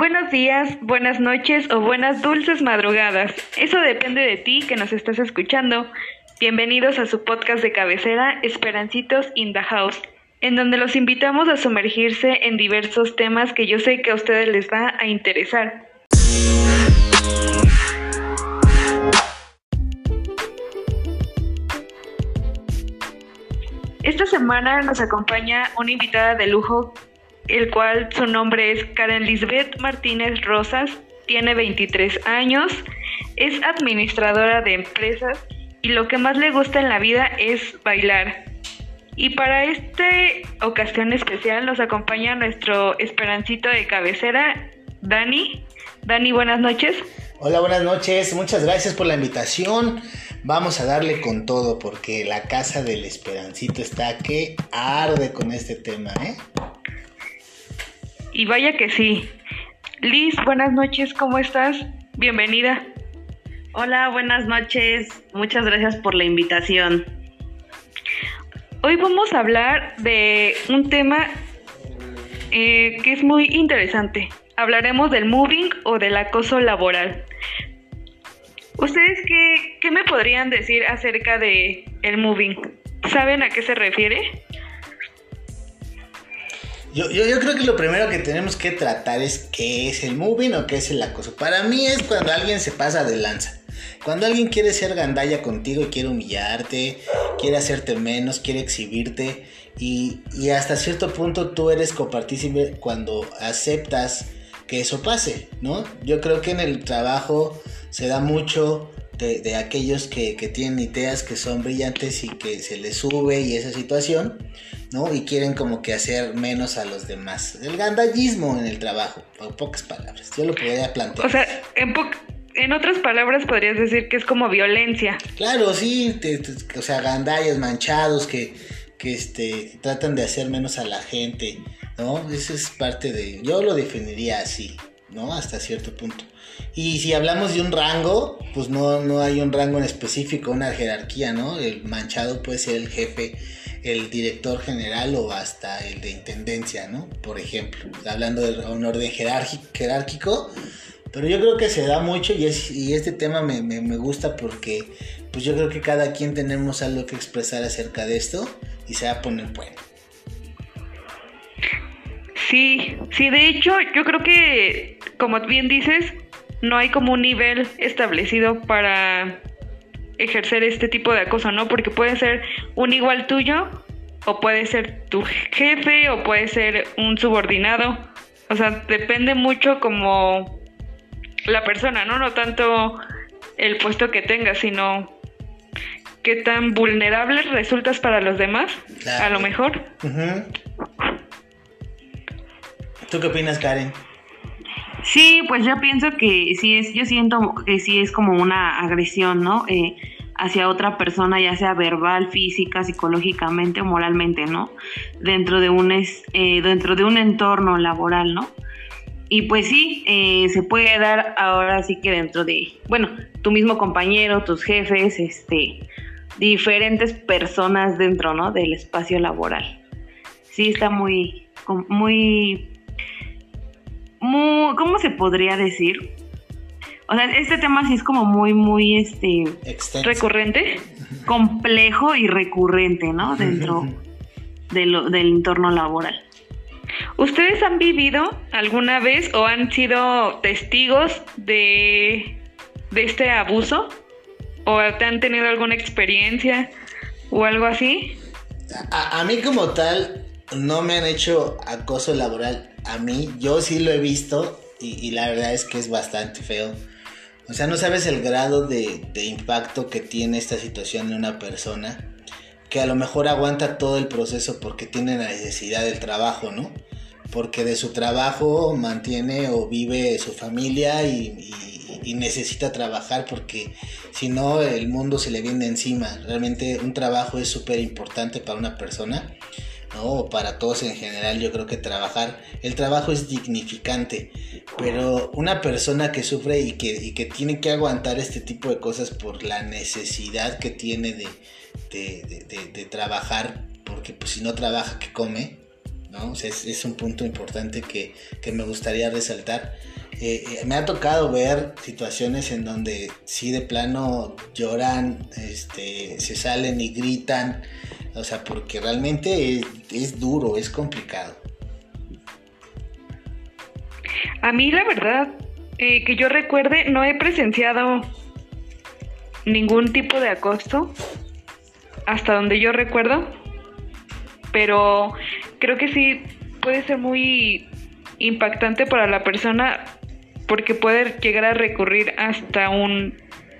Buenos días, buenas noches o buenas dulces madrugadas. Eso depende de ti que nos estás escuchando. Bienvenidos a su podcast de cabecera Esperancitos in the House, en donde los invitamos a sumergirse en diversos temas que yo sé que a ustedes les va a interesar. Esta semana nos acompaña una invitada de lujo el cual su nombre es Karen Lisbeth Martínez Rosas, tiene 23 años, es administradora de empresas y lo que más le gusta en la vida es bailar. Y para esta ocasión especial nos acompaña nuestro esperancito de cabecera, Dani. Dani, buenas noches. Hola, buenas noches. Muchas gracias por la invitación. Vamos a darle con todo porque la casa del esperancito está que arde con este tema, ¿eh? Y vaya que sí. Liz, buenas noches, ¿cómo estás? Bienvenida. Hola, buenas noches. Muchas gracias por la invitación. Hoy vamos a hablar de un tema eh, que es muy interesante. Hablaremos del moving o del acoso laboral. ¿Ustedes qué, qué me podrían decir acerca de el moving? ¿Saben a qué se refiere? Yo, yo, creo que lo primero que tenemos que tratar es qué es el moving o qué es el acoso. Para mí es cuando alguien se pasa de lanza. Cuando alguien quiere ser gandalla contigo y quiere humillarte, quiere hacerte menos, quiere exhibirte y, y hasta cierto punto tú eres copartícipe cuando aceptas que eso pase, ¿no? Yo creo que en el trabajo se da mucho de, de aquellos que, que, tienen ideas que son brillantes y que se les sube y esa situación, ¿no? Y quieren como que hacer menos a los demás. El gandallismo en el trabajo, por pocas palabras. Yo lo podría plantear. O sea, en, en otras palabras podrías decir que es como violencia. Claro, sí, te, te, o sea, gandallas manchados que, que este, tratan de hacer menos a la gente, ¿no? Eso es parte de, yo lo definiría así, ¿no? Hasta cierto punto. Y si hablamos de un rango, pues no, no hay un rango en específico, una jerarquía, ¿no? El manchado puede ser el jefe, el director general o hasta el de intendencia, ¿no? Por ejemplo, hablando de un orden jerárquico, pero yo creo que se da mucho y, es, y este tema me, me, me, gusta porque pues yo creo que cada quien tenemos algo que expresar acerca de esto y se va a poner bueno. Sí, sí, de hecho yo creo que, como bien dices, no hay como un nivel establecido para ejercer este tipo de acoso, ¿no? Porque puede ser un igual tuyo, o puede ser tu jefe, o puede ser un subordinado. O sea, depende mucho como la persona, ¿no? No tanto el puesto que tengas, sino qué tan vulnerable resultas para los demás, claro. a lo mejor. Uh -huh. ¿Tú qué opinas, Karen? Sí, pues yo pienso que sí es, yo siento que sí es como una agresión, ¿no? Eh, hacia otra persona, ya sea verbal, física, psicológicamente o moralmente, ¿no? Dentro de un es, eh, dentro de un entorno laboral, ¿no? Y pues sí, eh, se puede dar ahora sí que dentro de, bueno, tu mismo compañero, tus jefes, este, diferentes personas dentro, ¿no? Del espacio laboral. Sí está muy, muy muy, ¿cómo se podría decir? O sea, este tema sí es como muy, muy, este, Extenso. recurrente, complejo y recurrente, ¿no? Dentro de lo, del entorno laboral. ¿Ustedes han vivido alguna vez o han sido testigos de, de este abuso? ¿O han tenido alguna experiencia o algo así? A, a mí como tal, no me han hecho acoso laboral a mí, yo sí lo he visto y, la verdad es que es bastante feo. O sea, no sabes el grado de, impacto que tiene esta situación en una persona que a lo mejor aguanta todo el proceso porque tiene la necesidad del trabajo, ¿no? Porque de su trabajo mantiene o vive su familia y, y necesita trabajar porque si no el mundo se le viene encima. Realmente un trabajo es súper importante para una persona. ¿No? Para todos en general, yo creo que trabajar, el trabajo es dignificante, pero una persona que sufre y que, y que tiene que aguantar este tipo de cosas por la necesidad que tiene de, de, de, trabajar, porque pues si no trabaja, ¿qué come? ¿no? es, un punto importante que, me gustaría resaltar. Eh, eh, me ha tocado ver situaciones en donde sí de plano lloran, este, se salen y gritan, o sea, porque realmente es, duro, es complicado. A mí la verdad, eh, que yo recuerde, no he presenciado ningún tipo de acoso, hasta donde yo recuerdo, pero creo que sí puede ser muy impactante para la persona porque puede llegar a recurrir hasta un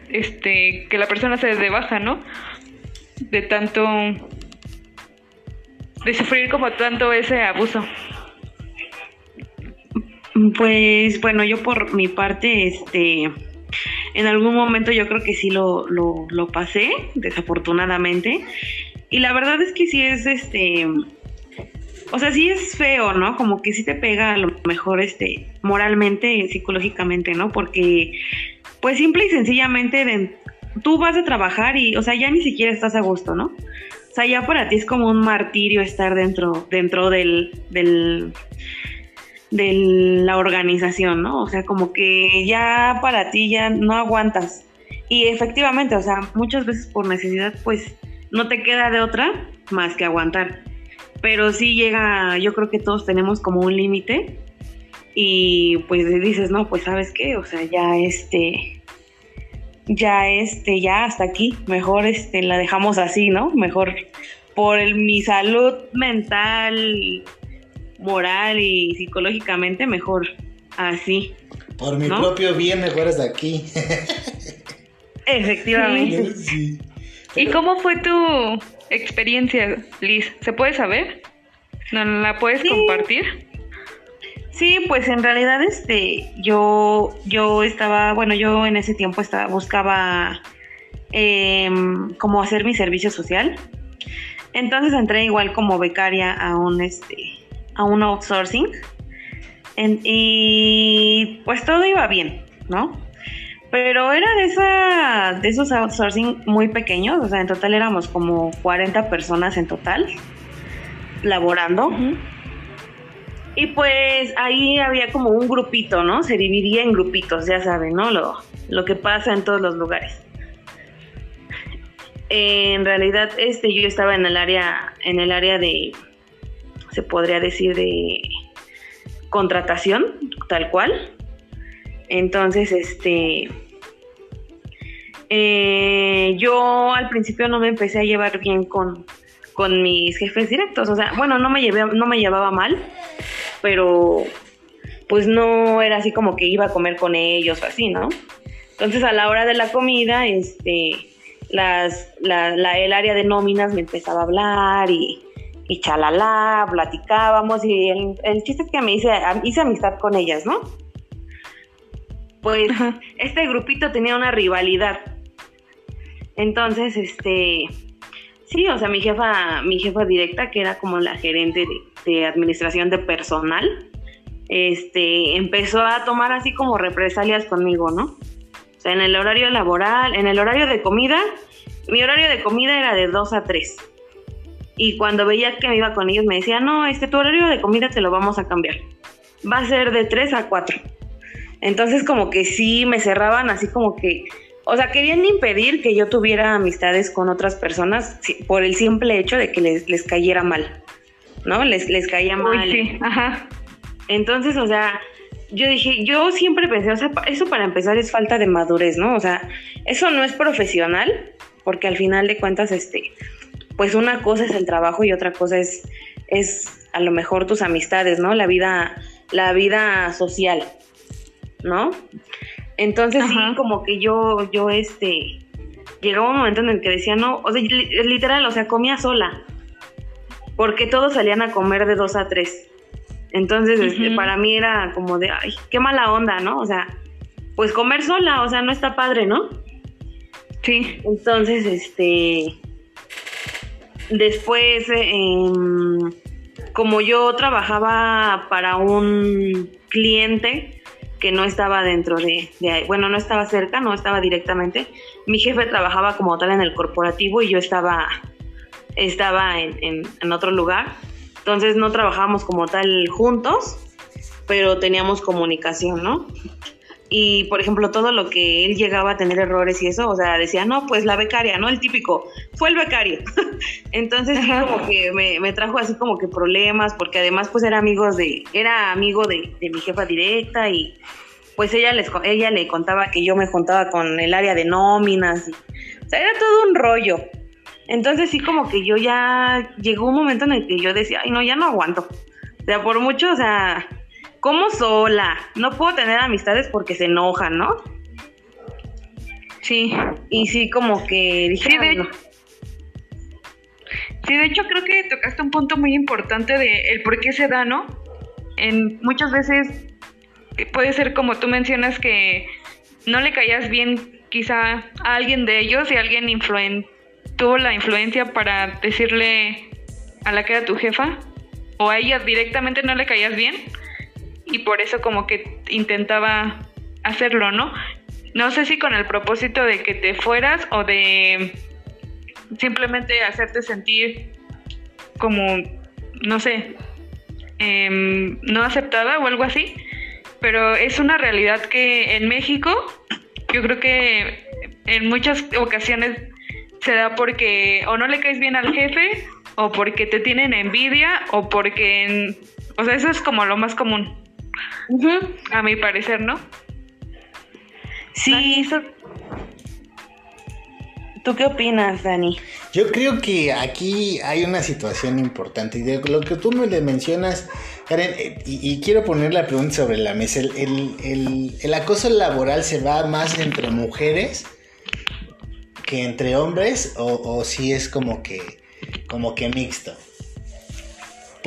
este que la persona se dé baja, ¿no? De tanto de sufrir como tanto ese abuso. Pues bueno, yo por mi parte, este, en algún momento yo creo que sí lo, lo, lo pasé, desafortunadamente. Y la verdad es que sí es, este, o sea, sí es feo, ¿no? Como que sí te pega a lo mejor, este, moralmente, psicológicamente, ¿no? Porque, pues simple y sencillamente, tú vas a trabajar y, o sea, ya ni siquiera estás a gusto, ¿no? O sea, ya para ti es como un martirio estar dentro, dentro del, del, de la organización, ¿no? O sea, como que ya para ti ya no aguantas. Y efectivamente, o sea, muchas veces por necesidad, pues no te queda de otra más que aguantar pero sí llega, yo creo que todos tenemos como un límite y pues dices, no, pues sabes qué, o sea, ya este, ya este, ya hasta aquí, mejor este, la dejamos así, ¿no? Mejor por el, mi salud mental, moral y psicológicamente, mejor así. Por mi propio bien, mejor hasta aquí. Efectivamente. ¿Y cómo fue tu experiencia, Liz? ¿Se puede saber? ¿No la puedes compartir? Sí, pues en realidad este yo yo estaba, bueno, yo en ese tiempo estaba buscaba eh, como hacer mi servicio social. Entonces entré igual como becaria a un este a un outsourcing. y pues todo iba bien, ¿no? Pero era de, esa, de esos outsourcing muy pequeños, o sea, en total éramos como 40 personas en total laborando. Y pues ahí había como un grupito, ¿no? Se dividía en grupitos, ya saben, ¿no? Lo, lo que pasa en todos los lugares. En realidad, este, yo estaba en el área, en el área de, se podría decir, de contratación, tal cual. Entonces, este, eh, yo al principio no me empecé a llevar bien con, con mis jefes directos, o sea, bueno, no me, llevé, no me llevaba mal, pero pues no era así como que iba a comer con ellos o así, ¿no? Entonces a la hora de la comida, este, las, la, el área de nóminas me empezaba a hablar y, y chalala, platicábamos y el, el chiste es que me hice, hice amistad con ellas, ¿no? Pues este grupito tenía una rivalidad. Entonces, este, sí, o sea, mi jefa, mi jefa directa, que era como la gerente de, administración de personal, este, empezó a tomar así como represalias conmigo, ¿no? O sea, en el horario laboral, en el horario de comida, mi horario de comida era de 2 a 3. Y cuando veía que me iba con ellos, me decía, no, este, tu horario de comida te lo vamos a cambiar. Va a ser de 3 a 4. Entonces como que sí me cerraban así como que, o sea, querían impedir que yo tuviera amistades con otras personas por el simple hecho de que les, cayera mal, ¿no? Les, les caía mal. sí, ajá. Entonces, o sea, yo dije, yo siempre pensé, o sea, eso para empezar es falta de madurez, ¿no? O sea, eso no es profesional, porque al final de cuentas, este, pues una cosa es el trabajo y otra cosa es, es a lo mejor tus amistades, ¿no? La vida, la vida social. ¿No? Entonces sí, como que yo, yo, este, llegaba un momento en el que decía, no, o sea, literal, o sea, comía sola, porque todos salían a comer de dos a tres. Entonces, este, para mí era como de, ay, qué mala onda, ¿no? O sea, pues comer sola, o sea, no está padre, ¿no? Sí. Entonces, este, después, em, como yo trabajaba para un cliente, que no estaba dentro de, bueno, no estaba cerca, no estaba directamente. Mi jefe trabajaba como tal en el corporativo y yo estaba, estaba en, otro lugar. Entonces no trabajábamos como tal juntos, pero teníamos comunicación, ¿no? Y, por ejemplo, todo lo que él llegaba a tener errores y eso, o sea, decía, no, pues la becaria, ¿no? El típico, fue el becario. Entonces, sí, como que me, trajo así como que problemas, porque además, pues era amigos de, era amigo de, de mi jefa directa y pues ella, les, ella le contaba que yo me juntaba con el área de nóminas. o sea, era todo un rollo. Entonces sí como que yo ya llegó un momento en el que yo decía, ay no, ya no aguanto. O sea, por mucho, o sea, como sola, no puedo tener amistades porque se enojan, ¿no? Sí. Y sí como que dije, sí, de, sí, de hecho creo que tocaste un punto muy importante de el por qué se da, ¿no? En muchas veces puede ser como tú mencionas que no le caías bien quizá a alguien de ellos y alguien tuvo la influencia para decirle a la que era tu jefa o a ella directamente no le caías bien y por eso como que intentaba hacerlo, ¿no? No sé si con el propósito de que te fueras o de simplemente hacerte sentir como, no sé, em, no aceptada o algo así pero es una realidad que en México yo creo que en muchas ocasiones se da porque o no le caes bien al jefe o porque te tienen envidia o porque, o sea, eso es como lo más común, a mi parecer, ¿no? Sí, eso... ¿Tú qué opinas, Dani? Yo creo que aquí hay una situación importante y de lo que tú me le mencionas Karen, eh, y, quiero poner la pregunta sobre la mesa. El, acoso laboral se va más entre mujeres que entre hombres o, si es como que, como que mixto?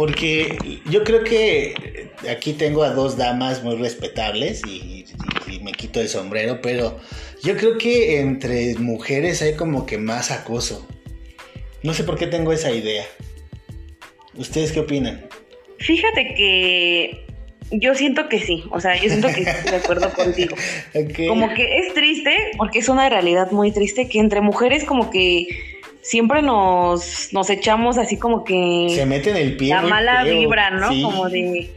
Porque yo creo que aquí tengo a dos damas muy respetables y, me quito el sombrero, pero yo creo que entre mujeres hay como que más acoso. No sé por qué tengo esa idea. ¿Ustedes qué opinan? Fíjate que yo siento que sí, o sea, yo siento que estoy de acuerdo contigo. Como que es triste, porque es una realidad muy triste, que entre mujeres como que siempre nos, nos echamos así como que... Se meten el pie. La mala vibra, ¿no? Como de,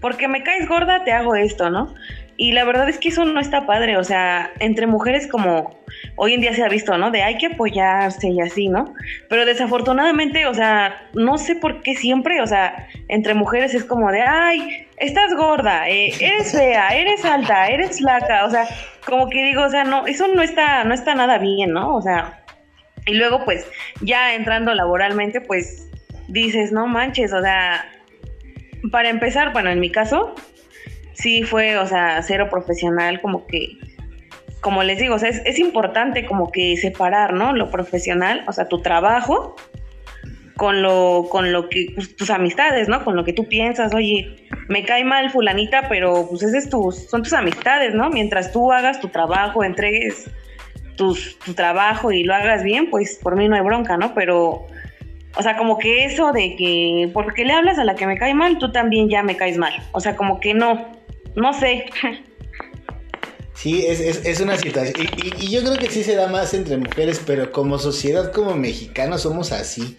porque me caes gorda, te hago esto, ¿no? Y la verdad es que eso no está padre, o sea, entre mujeres como hoy en día se ha visto, ¿no? De hay que apoyarse y así, ¿no? Pero desafortunadamente, o sea, no sé por qué siempre, o sea, entre mujeres es como de, ay, estás gorda, eh, eres fea, eres alta, eres flaca, o sea, como que digo, o sea, no, eso no está, no está nada bien, ¿no? O sea, y luego pues ya entrando laboralmente, pues dices, no manches, o sea, para empezar, bueno, en mi caso, sí fue, o sea, cero profesional, como que, como les digo, o sea, es, importante como que separar, ¿no? Lo profesional, o sea, tu trabajo con lo, con lo que, pues, tus amistades, ¿no? Con lo que tú piensas, oye, me cae mal fulanita, pero pues ese es tus, son tus amistades, ¿no? Mientras tú hagas tu trabajo, entregues tu trabajo y lo hagas bien, pues por mí no hay bronca, ¿no? Pero, o sea, como que eso de que, porque le hablas a la que me cae mal, tú también ya me caes mal. O sea, como que no, no sé. Sí, es, una situación. Y, yo creo que sí se da más entre mujeres, pero como sociedad, como mexicanos, somos así.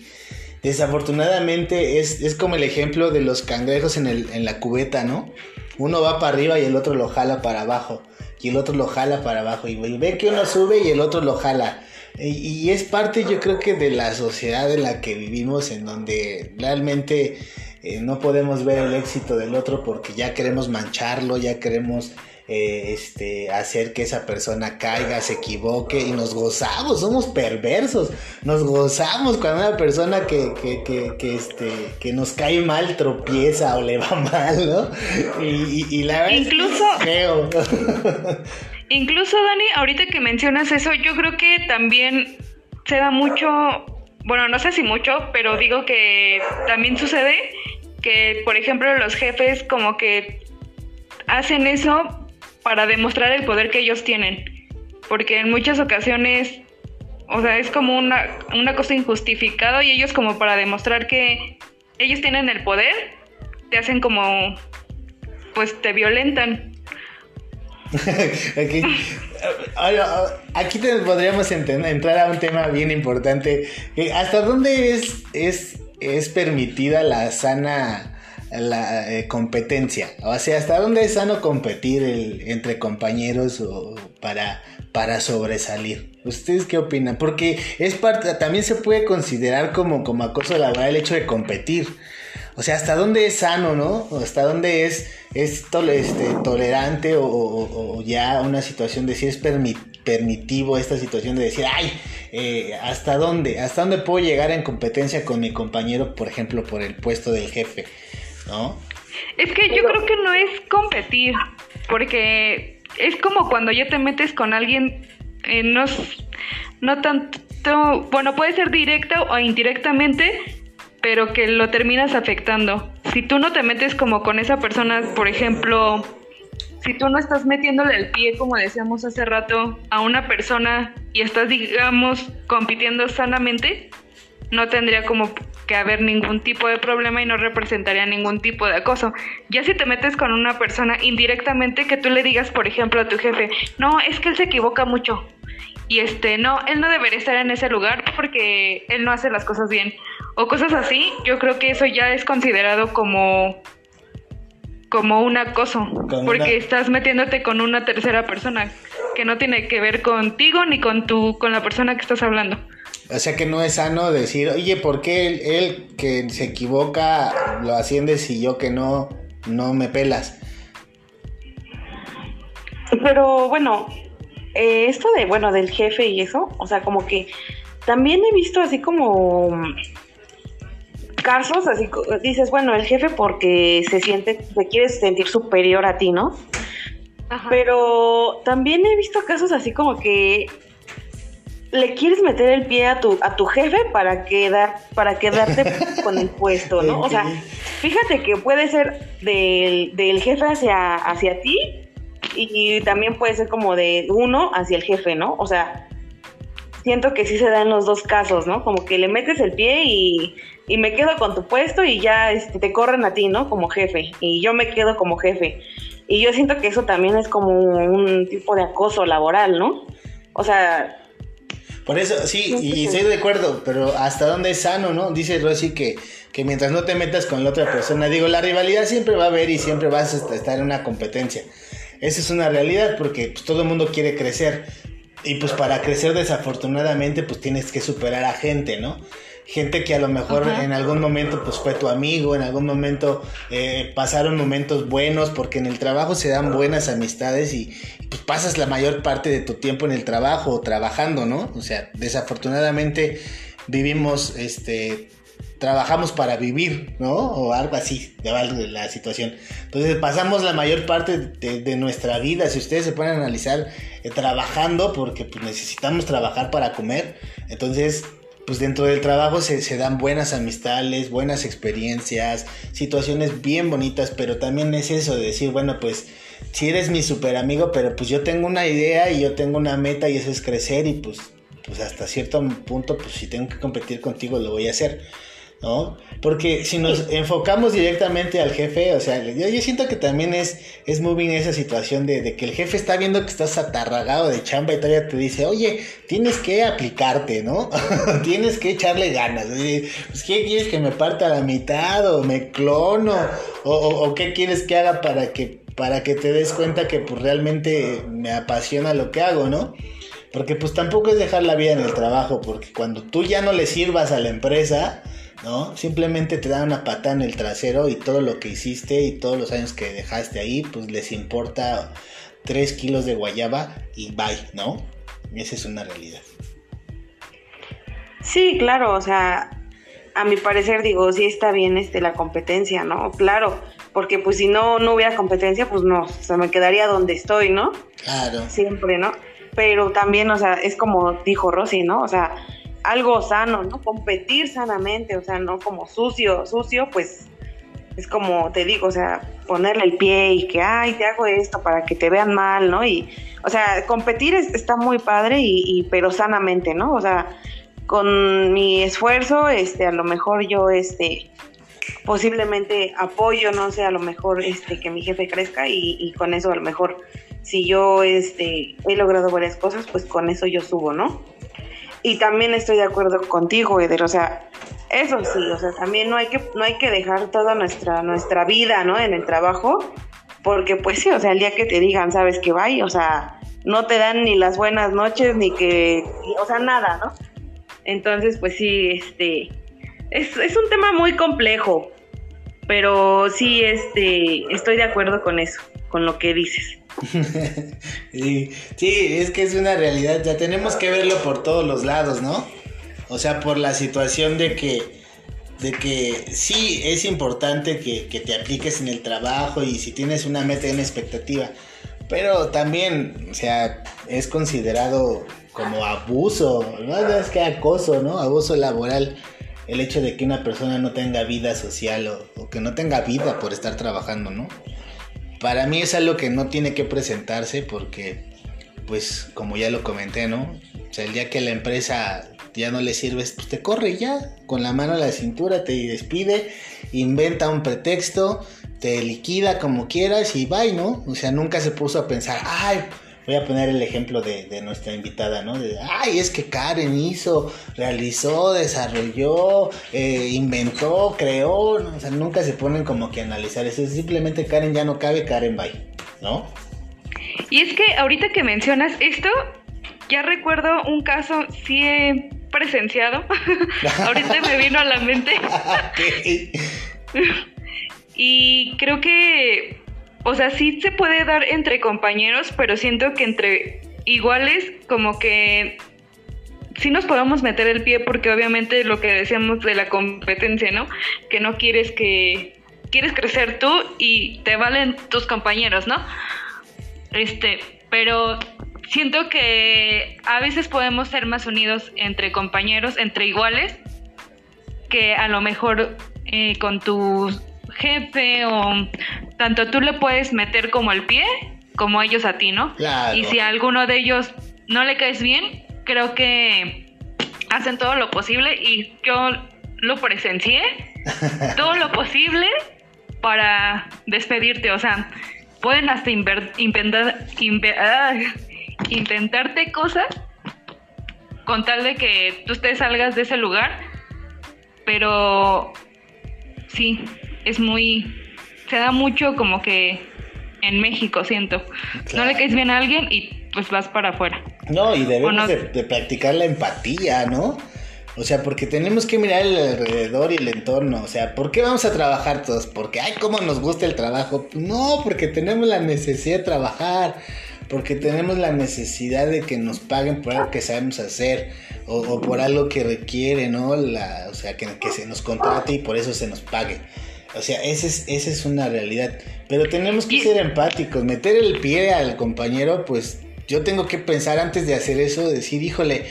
Desafortunadamente es, como el ejemplo de los cangrejos en, el, en la cubeta, ¿no? Uno va para arriba y el otro lo jala para abajo. Y el otro lo jala para abajo. Y ve que uno sube y el otro lo jala. Y, es parte, yo creo que de la sociedad en la que vivimos, en donde realmente eh, no podemos ver el éxito del otro porque ya queremos mancharlo, ya queremos eh, este, hacer que esa persona caiga, se equivoque y nos gozamos, somos perversos, nos gozamos cuando una persona que, que, que, este, que nos cae mal tropieza o le va mal, ¿no? Y, la verdad incluso, incluso, Dani, ahorita que mencionas eso, yo creo que también se da mucho, bueno, no sé si mucho, pero digo que también sucede que, por ejemplo, los jefes como que hacen eso para demostrar el poder que ellos tienen. Porque en muchas ocasiones, o sea, es como una, una cosa injustificada y ellos como para demostrar que ellos tienen el poder, te hacen como, pues te violentan. aquí, aquí podríamos entrar a un tema bien importante. ¿Hasta dónde es, es es permitida la sana la eh, competencia. O sea, ¿hasta dónde es sano competir entre compañeros o para, para sobresalir? ¿Ustedes qué opinan? Porque es parte, también se puede considerar como, como acoso laboral el hecho de competir. O sea, ¿hasta dónde es sano, no? ¿Hasta dónde es, es este, tolerante o, ya una situación de si es permitivo esta situación de decir, ay, eh, ¿hasta dónde? ¿Hasta dónde puedo llegar en competencia con mi compañero, por ejemplo, por el puesto del jefe? ¿No? Es que yo creo que no es competir, porque es como cuando ya te metes con alguien, eh, no, no tanto, bueno, puede ser directa o indirectamente, pero que lo terminas afectando. Si tú no te metes como con esa persona, por ejemplo, si tú no estás metiéndole el pie, como decíamos hace rato, a una persona y estás, digamos, compitiendo sanamente, no tendría como que haber ningún tipo de problema y no representaría ningún tipo de acoso. Ya si te metes con una persona indirectamente, que tú le digas, por ejemplo, a tu jefe, no, es que él se equivoca mucho. Y este, no, él no debería estar en ese lugar porque él no hace las cosas bien o cosas así, yo creo que eso ya es considerado como como un acoso, porque estás metiéndote con una tercera persona que no tiene que ver contigo ni con tu con la persona que estás hablando. O sea que no es sano decir, oye, ¿por qué él, que se equivoca lo asciendes y yo que no, no me pelas? Pero bueno, eh, esto de, bueno, del jefe y eso, o sea, como que también he visto así como casos, así dices, bueno, el jefe porque se siente, se quiere sentir superior a ti, ¿no? Pero también he visto casos así como que le quieres meter el pie a tu, a tu jefe para quedar, para quedarte con el puesto, ¿no? O sea, fíjate que puede ser del, del jefe hacia, hacia ti y también puede ser como de uno hacia el jefe, ¿no? O sea, siento que sí se dan los dos casos, ¿no? Como que le metes el pie y, y me quedo con tu puesto y ya este, te corren a ti, ¿no? Como jefe. Y yo me quedo como jefe. Y yo siento que eso también es como un tipo de acoso laboral, ¿no? O sea... Por eso, sí, y estoy de acuerdo, pero hasta dónde es sano, ¿no? Dice Rosy que, que mientras no te metas con la otra persona, digo, la rivalidad siempre va a haber y siempre vas a estar en una competencia. Esa es una realidad porque pues, todo el mundo quiere crecer. Y pues para crecer desafortunadamente pues tienes que superar a gente, ¿no? Gente que a lo mejor en algún momento pues fue tu amigo, en algún momento eh, pasaron momentos buenos porque en el trabajo se dan buenas amistades y, pues pasas la mayor parte de tu tiempo en el trabajo trabajando, ¿no? O sea, desafortunadamente vivimos este trabajamos para vivir, ¿no? O algo así, de la situación. Entonces pasamos la mayor parte de, nuestra vida, si ustedes se pueden analizar, eh, trabajando, porque pues, necesitamos trabajar para comer. Entonces, pues dentro del trabajo se, se, dan buenas amistades, buenas experiencias, situaciones bien bonitas, pero también es eso de decir, bueno, pues si eres mi super amigo, pero pues yo tengo una idea y yo tengo una meta y eso es crecer y pues, pues hasta cierto punto, pues si tengo que competir contigo lo voy a hacer. ¿No? Porque si nos enfocamos directamente al jefe, o sea, yo, siento que también es, es muy bien esa situación de, que el jefe está viendo que estás atarragado de chamba y todavía te dice, oye, tienes que aplicarte, ¿no? tienes que echarle ganas. Pues, ¿qué quieres que me parta a la mitad o me clono? O, qué quieres que haga para que, para que te des cuenta que pues realmente me apasiona lo que hago, ¿no? Porque pues tampoco es dejar la vida en el trabajo, porque cuando tú ya no le sirvas a la empresa, ¿no? Simplemente te dan una patada en el trasero y todo lo que hiciste y todos los años que dejaste ahí, pues les importa 3 kilos de guayaba y bye, ¿no? Esa es una realidad. Sí, claro, o sea, a mi parecer digo, sí está bien este la competencia, ¿no? Claro, porque pues si no no hubiera competencia, pues no, se me quedaría donde estoy, ¿no? Claro. Siempre, ¿no? Pero también, o sea, es como dijo Rosy, ¿no? O sea, algo sano, ¿no? Competir sanamente, o sea, no como sucio, sucio, pues es como te digo, o sea, ponerle el pie y que, ay, te hago esto para que te vean mal, ¿no? Y, o sea, competir está muy padre y, pero sanamente, ¿no? O sea, con mi esfuerzo, este, a lo mejor yo, este, posiblemente apoyo, no sé, a lo mejor, este, que mi jefe crezca y, y con eso a lo mejor, si yo, este, he logrado varias cosas, pues con eso yo subo, ¿no? Y también estoy de acuerdo contigo, Eder. O sea, Eso sí, o sea, también no hay que, no hay que dejar toda nuestra, nuestra vida, ¿no? En el trabajo, porque pues sí, o sea, el día que te digan, sabes que vaya, o sea, no te dan ni las buenas noches, ni que, o sea, nada, ¿no? Entonces, pues sí, este, es, es un tema muy complejo, pero sí, este, estoy de acuerdo con eso, con lo que dices. sí, es que es una realidad, ya tenemos que verlo por todos los lados, ¿no? O sea, por la situación de que, de que sí es importante que, te apliques en el trabajo y si tienes una meta y una expectativa. Pero también, o sea, es considerado como abuso, no es que acoso, ¿no? Abuso laboral. El hecho de que una persona no tenga vida social o que no tenga vida por estar trabajando, ¿no? Para mí es algo que no tiene que presentarse porque, pues, como ya lo comenté, ¿no? O sea, el día que la empresa ya no le sirves, pues te corre ya, con la mano a la cintura, te despide, inventa un pretexto, te liquida como quieras y bye, ¿no? O sea, nunca se puso a pensar, ay, voy a poner el ejemplo de, nuestra invitada, ¿no? De, ay, es que Karen hizo, realizó, desarrolló, eh, inventó, creó, o sea, nunca se ponen como que a analizar eso, simplemente Karen ya no cabe, Karen bye, ¿no? Y es que ahorita que mencionas esto, ya recuerdo un caso, sí he presenciado. Ahorita me vino a la mente. y creo que, o sea, sí se puede dar entre compañeros, pero siento que entre iguales, como que sí nos podemos meter el pie, porque obviamente lo que decíamos de la competencia, ¿no? Que no quieres que. Quieres crecer tú y te valen tus compañeros, ¿no? Este, pero siento que a veces podemos ser más unidos entre compañeros, entre iguales, que a lo mejor eh, con tu jefe o tanto tú le puedes meter como el pie como ellos a ti, ¿no? Y si a alguno de ellos no le caes bien, creo que hacen todo lo posible y yo lo presencié, todo lo posible para despedirte, o sea, pueden hasta inventar, intentarte cosas con tal de que tú te salgas de ese lugar, pero sí, es muy, se da mucho como que en México, siento. No le caes bien a alguien y pues vas para afuera. No, y debemos de, practicar la empatía, ¿no? O sea, porque tenemos que mirar el alrededor y el entorno. O sea, ¿por qué vamos a trabajar todos? Porque, ay, cómo nos gusta el trabajo. No, porque tenemos la necesidad de trabajar porque tenemos la necesidad de que nos paguen por algo que sabemos hacer o, por algo que requiere, ¿no? La, o sea, que, se nos contrate y por eso se nos pague. O sea, esa es, esa es una realidad. Pero tenemos que ser empáticos, meter el pie al compañero, pues yo tengo que pensar antes de hacer eso, decir, híjole,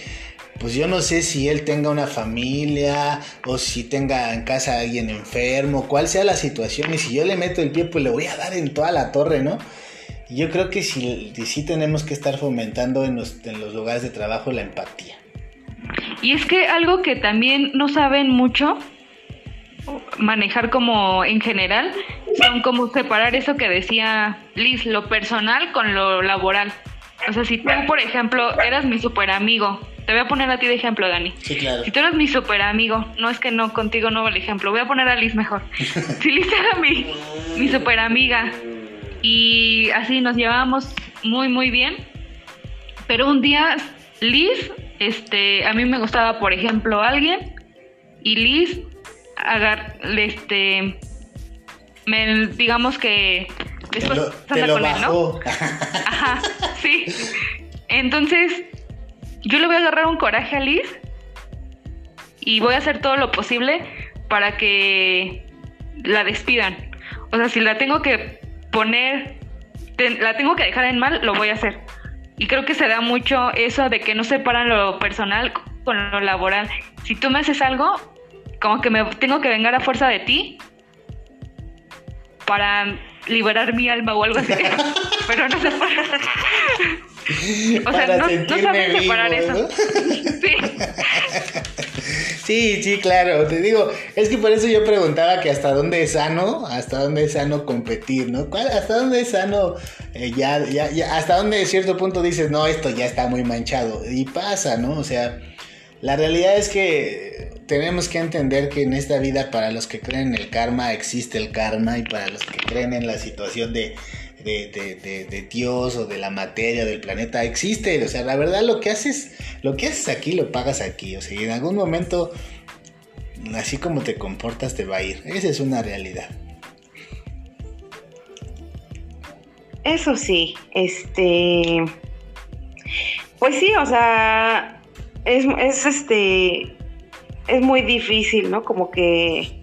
pues yo no sé si él tenga una familia o si tenga en casa a alguien enfermo, cuál sea la situación y si yo le meto el pie, pues le voy a dar en toda la torre, ¿no? Yo creo que sí, sí tenemos que estar fomentando en los, en los lugares de trabajo la empatía. Y es que algo que también no saben mucho manejar como en general son como separar eso que decía Liz, lo personal con lo laboral. O sea, si tú, por ejemplo, eras mi super amigo, te voy a poner a ti de ejemplo, Dani. Sí, claro. Si tú eras mi super amigo, no es que no, contigo no el ejemplo, voy a poner a Liz mejor. si Liz era mi, mi super amiga y así nos llevábamos muy muy bien. Pero un día Liz, este, a mí me gustaba, por ejemplo, alguien y Liz agar, este me digamos que después te lo, con él, ¿no? Ajá, sí. Entonces, yo le voy a agarrar un coraje a Liz y voy a hacer todo lo posible para que la despidan. O sea, si la tengo que poner, la tengo que dejar en mal, lo voy a hacer. Y creo que se da mucho eso de que no separan lo personal con lo laboral. Si tú me haces algo, como que me tengo que vengar a fuerza de ti para liberar mi alma o algo así. Pero no se puede. O sea, no, no saben separar eso. Sí. Sí, sí, claro. Te digo, es que por eso yo preguntaba que hasta dónde es sano, hasta dónde es sano competir, ¿no? ¿Hasta dónde es sano? Eh, ya, ya, ya, hasta dónde de cierto punto dices, no, esto ya está muy manchado. Y pasa, ¿no? O sea, La realidad es que tenemos que entender que en esta vida para los que creen en el karma existe el karma y para los que creen en la situación de, de, Dios o de la materia del planeta existe. O sea, la verdad lo que haces, lo que haces aquí lo pagas aquí. O sea, en algún momento, así como te comportas, te va a ir. Esa es una realidad. Eso sí, este. Pues sí, o sea, es, es este. Es muy difícil, ¿no? Como que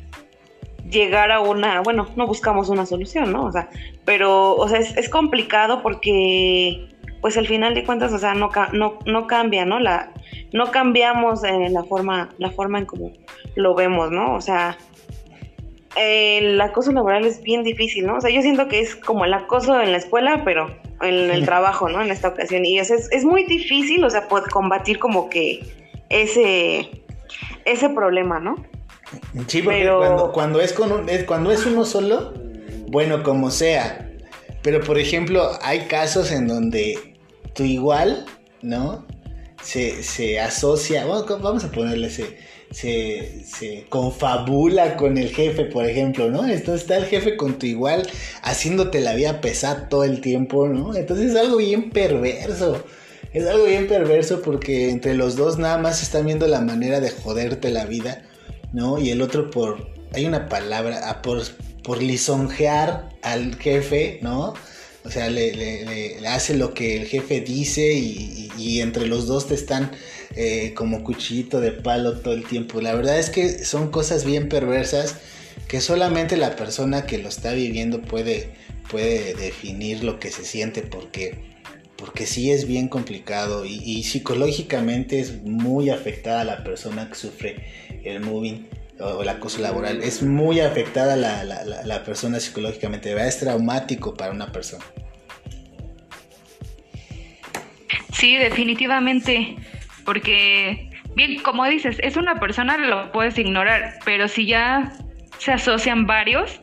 llegar a una, bueno, no buscamos una solución, ¿no? O sea, pero, o sea, es, complicado porque, pues al final de cuentas, o sea, no, no, no cambia, ¿no? La, no cambiamos en la forma, la forma en cómo lo vemos, ¿no? O sea, el acoso laboral es bien difícil, ¿no? O sea, yo siento que es como el acoso en la escuela, pero en el trabajo, ¿no? En esta ocasión. Y es, es muy difícil, o sea, poder combatir como que ese, ese problema, ¿no? Sí, porque cuando, cuando, es con cuando es uno solo, bueno, como sea. Pero por ejemplo, hay casos en donde tú igual, ¿no? Se, se asocia, vamos a ponerle ese se, se confabula con el jefe, por ejemplo, ¿no? Entonces está el jefe con tu igual haciéndote la vida pesar todo el tiempo, ¿no? Entonces es algo bien perverso. Es algo bien perverso porque entre los dos nada más están viendo la manera de joderte la vida, ¿no? Y el otro por, hay una palabra, ah, por, por lisonjear al jefe, ¿no? O sea, le, hace lo que el jefe dice y, entre los dos te están eh, como cuchillito de palo todo el tiempo. La verdad es que son cosas bien perversas que solamente la persona que lo está viviendo puede, puede definir lo que se siente porque, porque sí es bien complicado y, psicológicamente es muy afectada la persona que sufre el moving o el acoso laboral. Es muy afectada la, la, persona psicológicamente, es traumático para una persona. Sí, definitivamente, porque, bien, como dices, es una persona, lo puedes ignorar, pero si ya se asocian varios,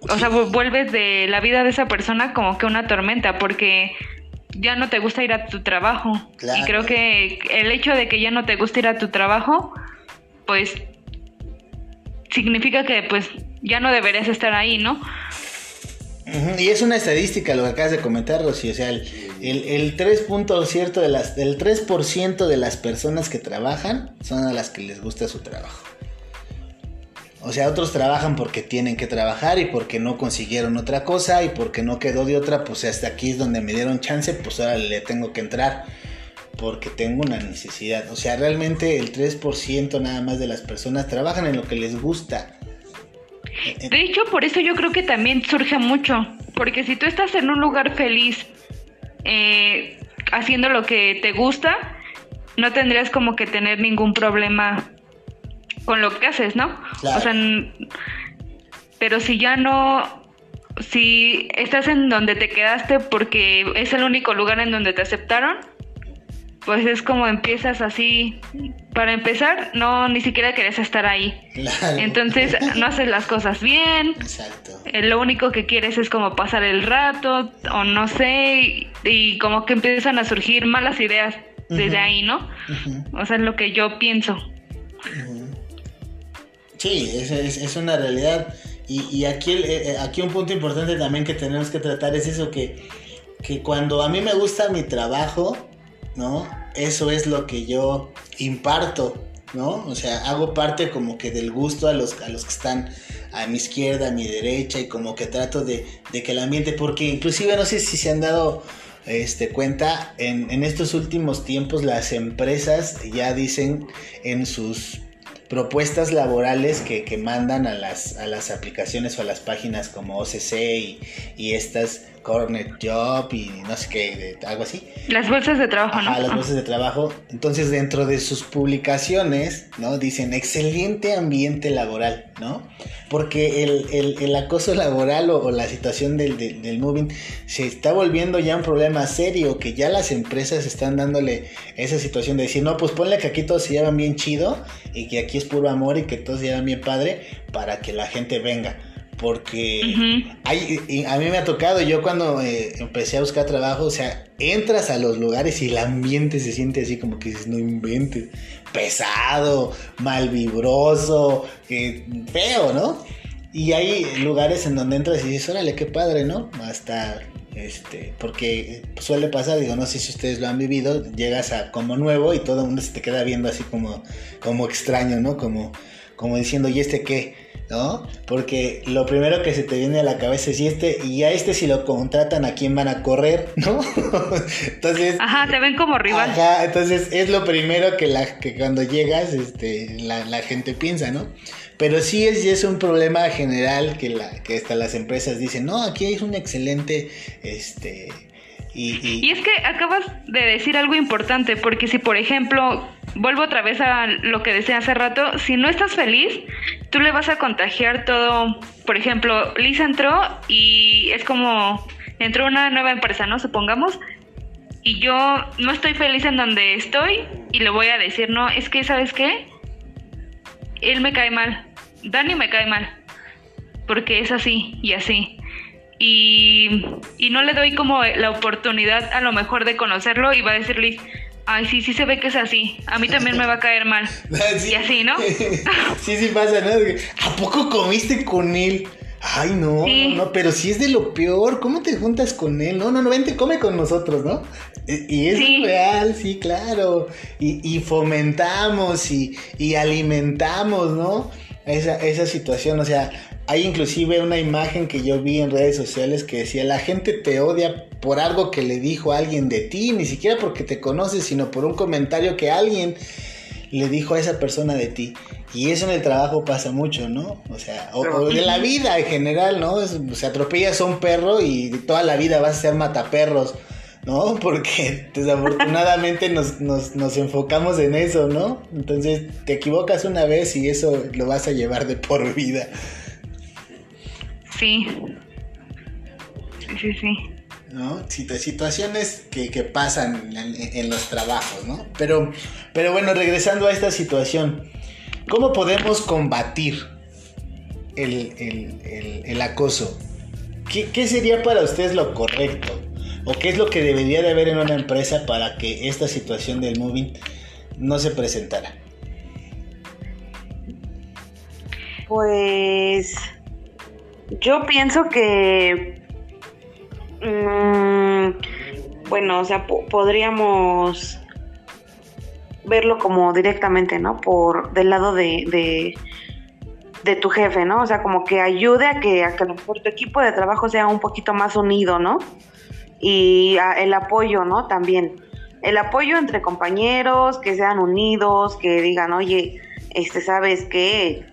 o sea, vuelves de la vida de esa persona como que una tormenta, porque ya no te gusta ir a tu trabajo. Y creo que el hecho de que ya no te gusta ir a tu trabajo, pues significa que pues ya no deberías estar ahí, ¿no? Y es una estadística lo que acabas de comentar, Rosy. O sea, el, el, 3%, de las, el 3 de las personas que trabajan son a las que les gusta su trabajo. O sea, otros trabajan porque tienen que trabajar y porque no consiguieron otra cosa y porque no quedó de otra, pues hasta aquí es donde me dieron chance, pues ahora le tengo que entrar porque tengo una necesidad. O sea, realmente el 3% nada más de las personas trabajan en lo que les gusta. De hecho, por eso yo creo que también surge mucho. Porque si tú estás en un lugar feliz, eh, haciendo lo que te gusta, no tendrías como que tener ningún problema con lo que haces, ¿no? O sea, pero si ya no, si estás en donde te quedaste porque es el único lugar en donde te aceptaron, pues es como empiezas así. Para empezar, no ni siquiera querés estar ahí. Entonces no haces las cosas bien. Exacto. Eh, lo único que quieres es como pasar el rato o no sé y, como que empiezan a surgir malas ideas desde ahí, ¿no? O sea, es lo que yo pienso. Sí, es, es, una realidad. Y, aquí, eh, aquí un punto importante también que tenemos que tratar es eso que, que cuando a mí me gusta mi trabajo, ¿no? Eso es lo que yo imparto, ¿no? O sea, hago parte como que del gusto a los, a los que están a mi izquierda, a mi derecha y como que trato de, que el ambiente, porque inclusive no sé si se han dado este, cuenta, en, en estos últimos tiempos las empresas ya dicen en sus propuestas laborales que, que, mandan a las, a las aplicaciones o a las páginas como OCC y, y estas Cornet Job y no sé qué, algo así. Las bolsas de trabajo, ¿no? las bolsas de trabajo. Entonces, dentro de sus publicaciones, ¿no? Dicen excelente ambiente laboral, ¿no? Porque el, acoso laboral o, la situación del, del, moving se está volviendo ya un problema serio, que ya las empresas están dándole esa situación de decir, no, pues ponle que aquí todos se llevan bien chido y que aquí es puro amor y que todos se llevan bien padre para que la gente venga porque hay, a mí me ha tocado, yo cuando eh, empecé a buscar trabajo, o sea, entras a los lugares y el ambiente se siente así como que dices, no inventes, pesado, mal vibroso, feo, ¿no? Y hay lugares en donde entras y dices, órale, qué padre, ¿no? Hasta, este, porque suele pasar, digo, no sé si ustedes lo han vivido, llegas a como nuevo y todo el mundo se te queda viendo así como, como extraño, ¿no? Como, como diciendo, ¿y este qué? ¿No? Porque lo primero que se te viene a la cabeza es y este, y a este si lo contratan, ¿a quién van a correr? ¿No? entonces. Ajá, te ven como rival. Ajá, entonces es lo primero que la que cuando llegas, este, la, la gente piensa, ¿no? Pero sí es, es un problema general que la, que hasta las empresas dicen, no, aquí hay un excelente, este, y, es que acabas de decir algo importante, porque si por ejemplo, vuelvo otra vez a lo que decía hace rato, si no estás feliz, tú le vas a contagiar todo, por ejemplo, Liz entró y es como, entró una nueva empresa, ¿no? Supongamos, y yo no estoy feliz en donde estoy y le voy a decir, no, es que, ¿sabes qué? Él me cae mal, Dani me cae mal, porque es así y así y, no le doy como la oportunidad a lo mejor de conocerlo y va a decirle, ay, sí, sí se ve que es así, a mí también me va a caer mal. Y así, ¿no? sí, sí pasa, ¿no? ¿A poco comiste con él? Ay, no, no, no, pero si es de lo peor, ¿cómo te juntas con él? No, no, no, vente, come con nosotros, ¿no? Y, es real, sí, claro. Y, fomentamos y, y, alimentamos, ¿no? Esa, esa situación, o sea, hay inclusive una imagen que yo vi en redes sociales que decía, la gente te odia por algo que le dijo alguien de ti, ni siquiera porque te conoces, sino por un comentario que alguien le dijo a esa persona de ti. Y eso en el trabajo pasa mucho, ¿no? O sea, o, en la vida en general, ¿no? se atropellas a un perro y toda la vida vas a ser mataperros, ¿no? Porque desafortunadamente nos, nos, nos enfocamos en eso, ¿no? Entonces te equivocas una vez y eso lo vas a llevar de por vida. Sí. Sí, sí, ¿no? situaciones que, pasan en, los trabajos, ¿no? Pero, pero bueno, regresando a esta situación, ¿cómo podemos combatir el, acoso? ¿Qué, sería para ustedes lo correcto? ¿O qué es lo que debería de haber en una empresa para que esta situación del moving no se presentara? Pues yo pienso que, mm, bueno, o sea, podríamos verlo como directamente, ¿no? Por del lado de, de, tu jefe, ¿no? O sea, como que ayude a que, a que tu equipo de trabajo sea un poquito más unido, ¿no? Y el apoyo, ¿no? También. El apoyo entre compañeros, que sean unidos, que digan, oye, este, ¿sabes qué?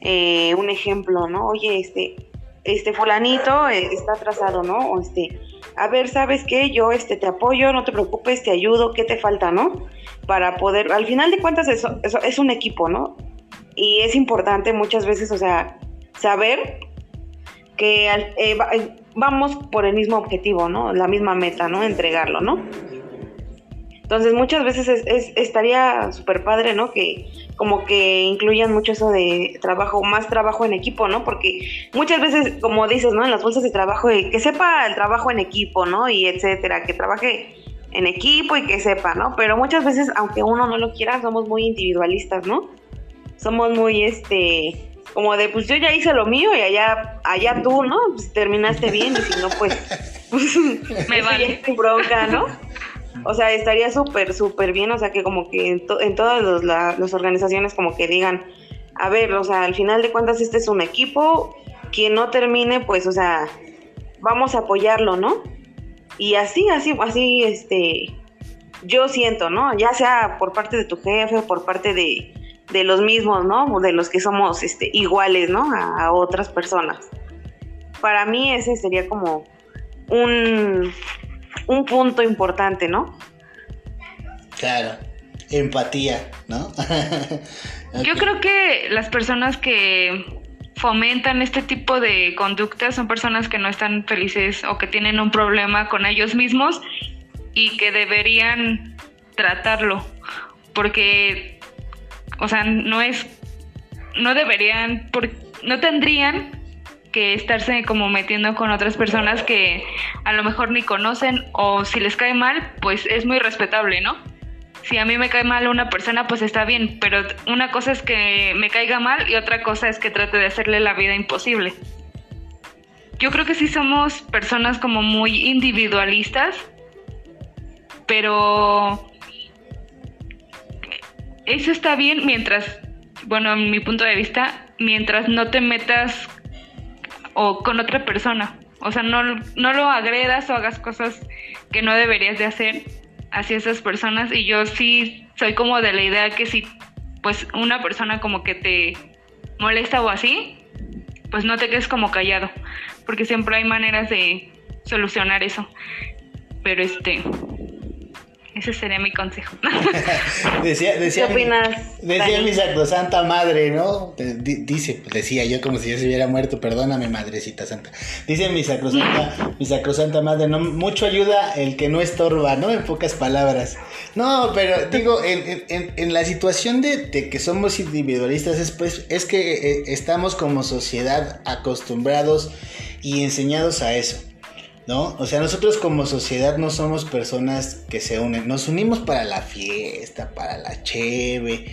Eh, un ejemplo, ¿no? Oye, este, este fulanito eh, está atrasado, ¿no? O este, a ver, ¿sabes qué? Yo este te apoyo, no te preocupes, te ayudo, ¿qué te falta, no? Para poder, al final de cuentas eso, eso es un equipo, ¿no? Y es importante muchas veces, o sea, saber que eh, vamos por el mismo objetivo, ¿no? La misma meta, ¿no? Entregarlo, ¿no? Entonces muchas veces es, estaría súper padre, ¿no? Que como que incluyan mucho eso de trabajo, más trabajo en equipo, ¿no? Porque muchas veces, como dices, ¿no? En las bolsas de trabajo, que sepa el trabajo en equipo, ¿no? Y etcétera, que trabaje en equipo y que sepa, ¿no? Pero muchas veces, aunque uno no lo quiera, somos muy individualistas, ¿no? Somos muy, este, como de, pues yo ya hice lo mío y allá, allá tú, ¿no? Pues terminaste bien y si no, pues, pues me vale tu bronca, ¿no? O sea, estaría súper, súper bien, o sea, que como que en, todas las organizaciones como que digan, a ver, o sea, al final de cuentas este es un equipo, quien no termine, pues, o sea, vamos a apoyarlo, ¿no? Y así, así, así, este, yo siento, ¿no? Ya sea por parte de tu jefe o por parte de, de los mismos, ¿no? De los que somos este, iguales, ¿no? A, a otras personas. Para mí ese sería como un, un punto importante, ¿no? Claro, empatía, ¿no? Yo creo que las personas que fomentan este tipo de conductas son personas que no están felices o que tienen un problema con ellos mismos y que deberían tratarlo porque o sea no es no deberían no tendrían que estarse como metiendo con otras personas que a lo mejor ni conocen o si les cae mal, pues es muy respetable, ¿no? Si a mí me cae mal una persona, pues está bien, pero una cosa es que me caiga mal y otra cosa es que trate de hacerle la vida imposible. Yo creo que sí somos personas como muy individualistas, pero eso está bien mientras, bueno, en mi punto de vista, mientras no te metas o con otra persona. O sea, no, no lo agredas o hagas cosas que no deberías de hacer hacia esas personas. Y yo sí soy como de la idea que si pues una persona como que te molesta o así, pues no te quedes como callado. Porque siempre hay maneras de solucionar eso. Pero este, ese sería mi consejo. decía, decía, ¿Qué opinas? Decía mi sacrosanta madre, ¿no? Dice, decía yo como si ya se hubiera muerto, perdóname, madrecita santa. Dice mi sacrosanta, mi sacrosanta madre, no, mucho ayuda el que no estorba, ¿no? En pocas palabras. No, pero digo, en, en, en la situación de, de, que somos individualistas es, pues, es que eh, estamos como sociedad acostumbrados y enseñados a eso. ¿No? O sea, nosotros como sociedad no somos personas que se unen, nos unimos para la fiesta, para la cheve,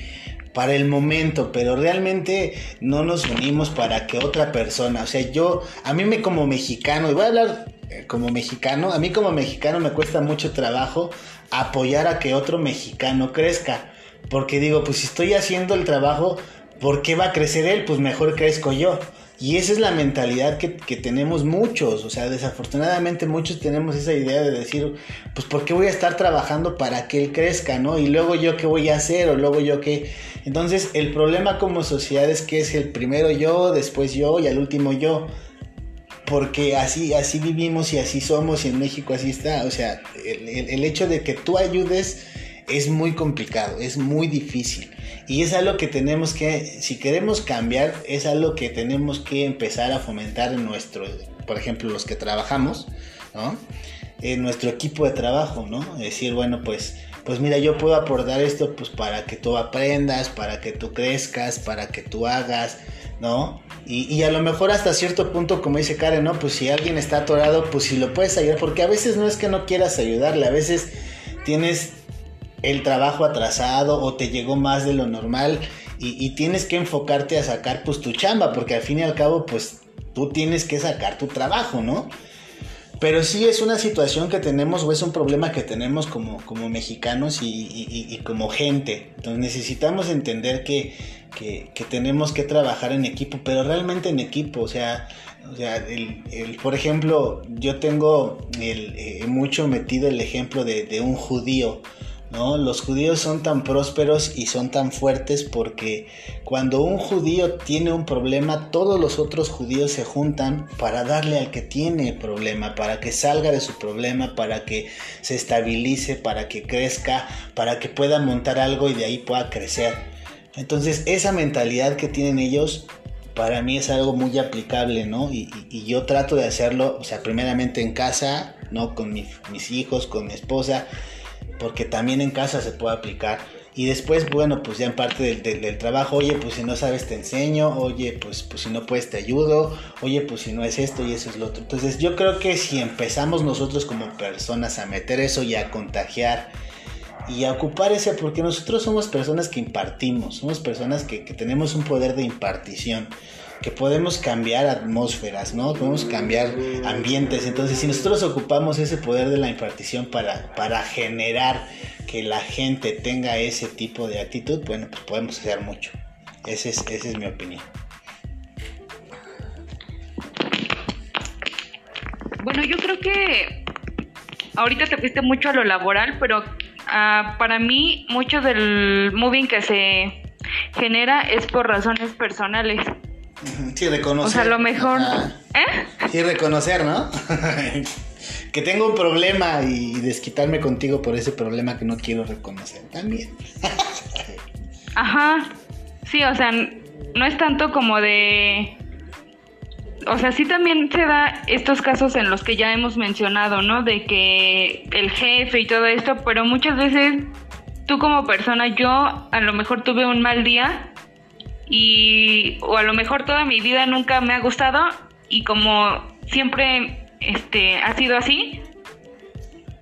para el momento, pero realmente no nos unimos para que otra persona, o sea, yo, a mí me como mexicano, y voy a hablar eh, como mexicano, a mí como mexicano me cuesta mucho trabajo apoyar a que otro mexicano crezca, porque digo, pues si estoy haciendo el trabajo, ¿por qué va a crecer él? Pues mejor crezco yo. Y esa es la mentalidad que, que, tenemos muchos, o sea, desafortunadamente muchos tenemos esa idea de decir, pues ¿por qué voy a estar trabajando para que él crezca, no? Y luego yo qué voy a hacer, o luego yo qué. Entonces el problema como sociedad es que es el primero yo, después yo y al último yo. Porque así, así vivimos y así somos y en México así está. O sea, el, el, el hecho de que tú ayudes es muy complicado, es muy difícil. Y es algo que tenemos que, si queremos cambiar, es algo que tenemos que empezar a fomentar en nuestro, por ejemplo, los que trabajamos, ¿no? En nuestro equipo de trabajo, ¿no? Decir, bueno, pues, pues mira, yo puedo aportar esto pues para que tú aprendas, para que tú crezcas, para que tú hagas, ¿no? Y, y, a lo mejor hasta cierto punto, como dice Karen, ¿no? Pues si alguien está atorado, pues si lo puedes ayudar, porque a veces no es que no quieras ayudarle, a veces tienes el trabajo atrasado o te llegó más de lo normal y, tienes que enfocarte a sacar pues tu chamba, porque al fin y al cabo pues tú tienes que sacar tu trabajo, ¿no? Pero sí es una situación que tenemos o es un problema que tenemos como, como mexicanos y, como gente. Entonces necesitamos entender que, que, tenemos que trabajar en equipo, pero realmente en equipo. O sea, o sea el, por ejemplo, yo tengo eh, mucho metido el ejemplo de un judío. ¿No? Los judíos son tan prósperos y son tan fuertes porque cuando un judío tiene un problema, todos los otros judíos se juntan para darle al que tiene problema, para que salga de su problema, para que se estabilice, para que crezca, para que pueda montar algo y de ahí pueda crecer. Entonces esa mentalidad que tienen ellos para mí es algo muy aplicable, ¿no? Y, yo trato de hacerlo, o sea, primeramente en casa, ¿no? Con mi, mis hijos, con mi esposa porque también en casa se puede aplicar. Y después, bueno, pues ya en parte del, del, del, trabajo, oye, pues si no sabes te enseño, oye, pues, pues si no puedes te ayudo, oye, pues si no es esto y eso es lo otro. Entonces yo creo que si empezamos nosotros como personas a meter eso y a contagiar y a ocupar ese, porque nosotros somos personas que impartimos, somos personas que, que tenemos un poder de impartición que podemos cambiar atmósferas, ¿no? Podemos cambiar ambientes. Entonces, si nosotros ocupamos ese poder de la impartición para, para generar que la gente tenga ese tipo de actitud, bueno, pues podemos hacer mucho. Ese es, esa es mi opinión. Bueno, yo creo que ahorita te fuiste mucho a lo laboral, pero uh, para mí mucho del moving que se genera es por razones personales. Sí, reconocer. O sea, lo mejor. Ah, ¿Eh? Sí, reconocer, ¿no? que tengo un problema y desquitarme contigo por ese problema que no quiero reconocer. También. Ajá. Sí, o sea, no es tanto como de. O sea, sí también se da estos casos en los que ya hemos mencionado, ¿no? De que el jefe y todo esto, pero muchas veces tú como persona, yo a lo mejor tuve un mal día y o a lo mejor toda mi vida nunca me ha gustado y como siempre este ha sido así,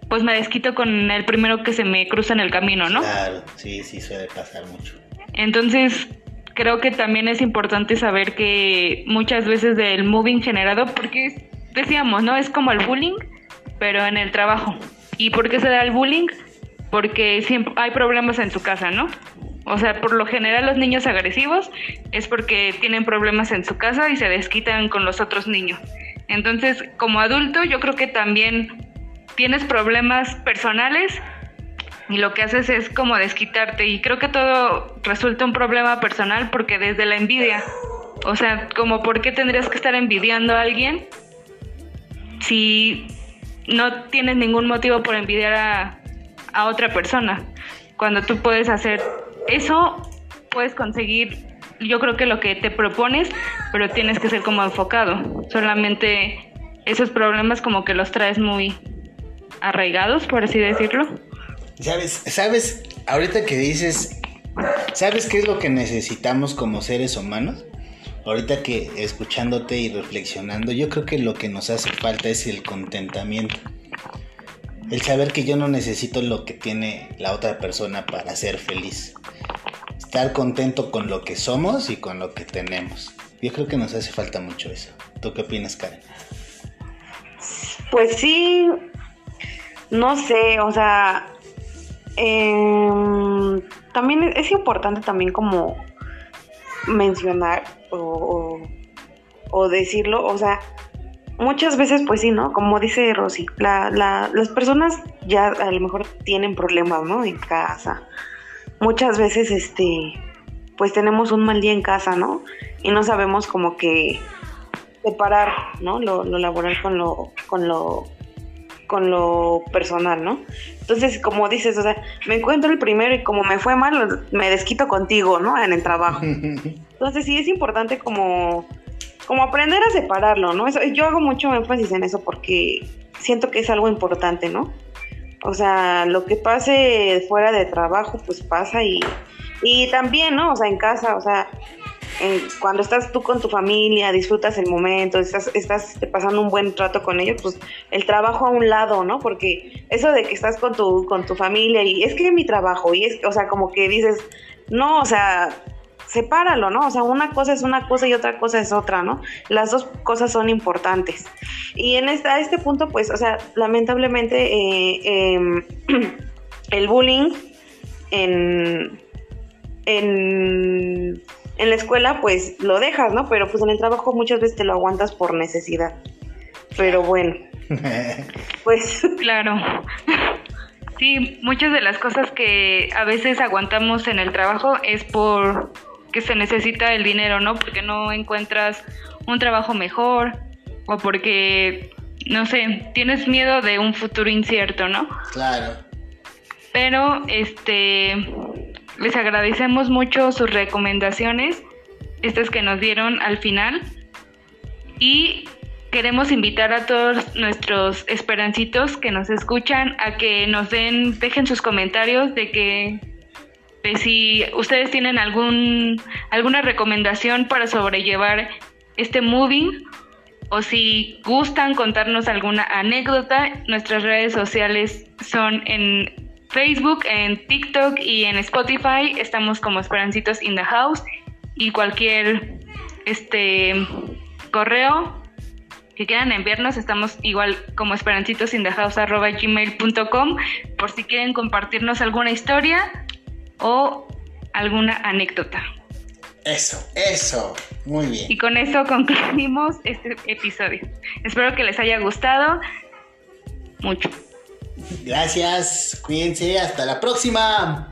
pues me desquito con el primero que se me cruza en el camino, ¿no? Claro, sí, sí suele pasar mucho. Entonces, creo que también es importante saber que muchas veces del moving generado, porque decíamos, ¿no? Es como el bullying, pero en el trabajo. ¿Y por qué se da el bullying? Porque siempre hay problemas en su casa, ¿no? O sea, por lo general los niños agresivos es porque tienen problemas en su casa y se desquitan con los otros niños. Entonces, como adulto, yo creo que también tienes problemas personales y lo que haces es como desquitarte y creo que todo resulta un problema personal porque desde la envidia, o sea, como por qué tendrías que estar envidiando a alguien si no tienes ningún motivo por envidiar a, a otra persona, cuando tú puedes hacer eso, puedes conseguir yo creo que lo que te propones, pero tienes que ser como enfocado, solamente esos problemas como que los traes muy arraigados, por así decirlo. ¿Sabes? ¿Sabes? Ahorita que dices, ¿sabes qué es lo que necesitamos como seres humanos? Ahorita que escuchándote y reflexionando, yo creo que lo que nos hace falta es el contentamiento. El saber que yo no necesito lo que tiene la otra persona para ser feliz. Estar contento con lo que somos y con lo que tenemos. Yo creo que nos hace falta mucho eso. ¿Tú qué opinas, Karen? Pues sí, no sé, o sea, em, también es importante también como mencionar o, o, decirlo, o sea, muchas veces pues sí, ¿no? Como dice Rosy, la, la, las personas ya a lo mejor tienen problemas, ¿no? En casa. Muchas veces, este, pues tenemos un mal día en casa, ¿no? Y no sabemos como que separar, ¿no? Lo, lo laboral con lo, con lo con lo personal, ¿no? Entonces, como dices, o sea, me encuentro el primero y como me fue mal, me desquito contigo, ¿no? En el trabajo. Entonces, sí es importante como, como aprender a separarlo, ¿no? yo hago mucho énfasis en eso porque siento que es algo importante, ¿no? O sea, lo que pase fuera de trabajo, pues pasa y, y también, ¿no? O sea, en casa, o sea, cuando estás tú con tu familia, disfrutas el momento, estás, estás pasando un buen trato con ellos, pues el trabajo a un lado, ¿no? Porque eso de que estás con tu, con tu familia y es que mi trabajo, y es, o sea, como que dices, no, o sea, sepáralo, ¿no? O sea, una cosa es una cosa y otra cosa es otra, ¿no? Las dos cosas son importantes. Y en este, a este punto, pues, o sea, lamentablemente eh, em, el bullying en, en en la escuela pues lo dejas, ¿no? Pero pues en el trabajo muchas veces te lo aguantas por necesidad. Pero bueno, pues... Claro. Sí, muchas de las cosas que a veces aguantamos en el trabajo es por que se necesita el dinero, ¿no? Porque no encuentras un trabajo mejor o porque, no sé, tienes miedo de un futuro incierto, ¿no? Claro. Pero, este, les agradecemos mucho sus recomendaciones, estas que nos dieron al final. Y queremos invitar a todos nuestros esperancitos que nos escuchan a que nos den, dejen sus comentarios de que si ustedes tienen algún alguna recomendación para sobrellevar este moving o si gustan contarnos alguna anécdota, nuestras redes sociales son en Facebook, en TikTok y en Spotify. Estamos como Esperancitos in the House. Y cualquier este correo que quieran enviarnos estamos igual como esperancitos in the house gmail.com por si quieren compartirnos alguna historia o alguna anécdota. Eso, eso, muy bien. Y con eso concluimos este episodio. Espero que les haya gustado mucho. Gracias, cuídense, hasta la próxima.